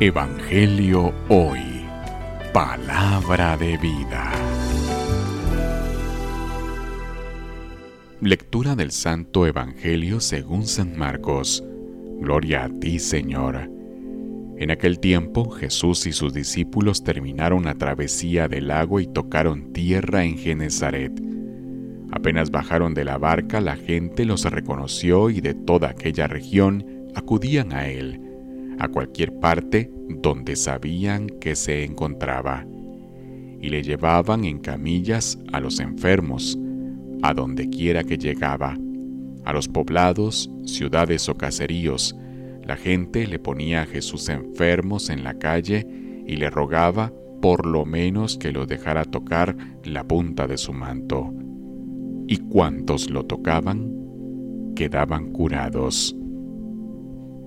Evangelio Hoy. Palabra de vida. Lectura del Santo Evangelio según San Marcos. Gloria a ti, Señor. En aquel tiempo Jesús y sus discípulos terminaron la travesía del lago y tocaron tierra en Genezaret. Apenas bajaron de la barca, la gente los reconoció y de toda aquella región acudían a él a cualquier parte donde sabían que se encontraba, y le llevaban en camillas a los enfermos, a donde quiera que llegaba, a los poblados, ciudades o caseríos. La gente le ponía a Jesús enfermos en la calle y le rogaba por lo menos que lo dejara tocar la punta de su manto. Y cuantos lo tocaban, quedaban curados.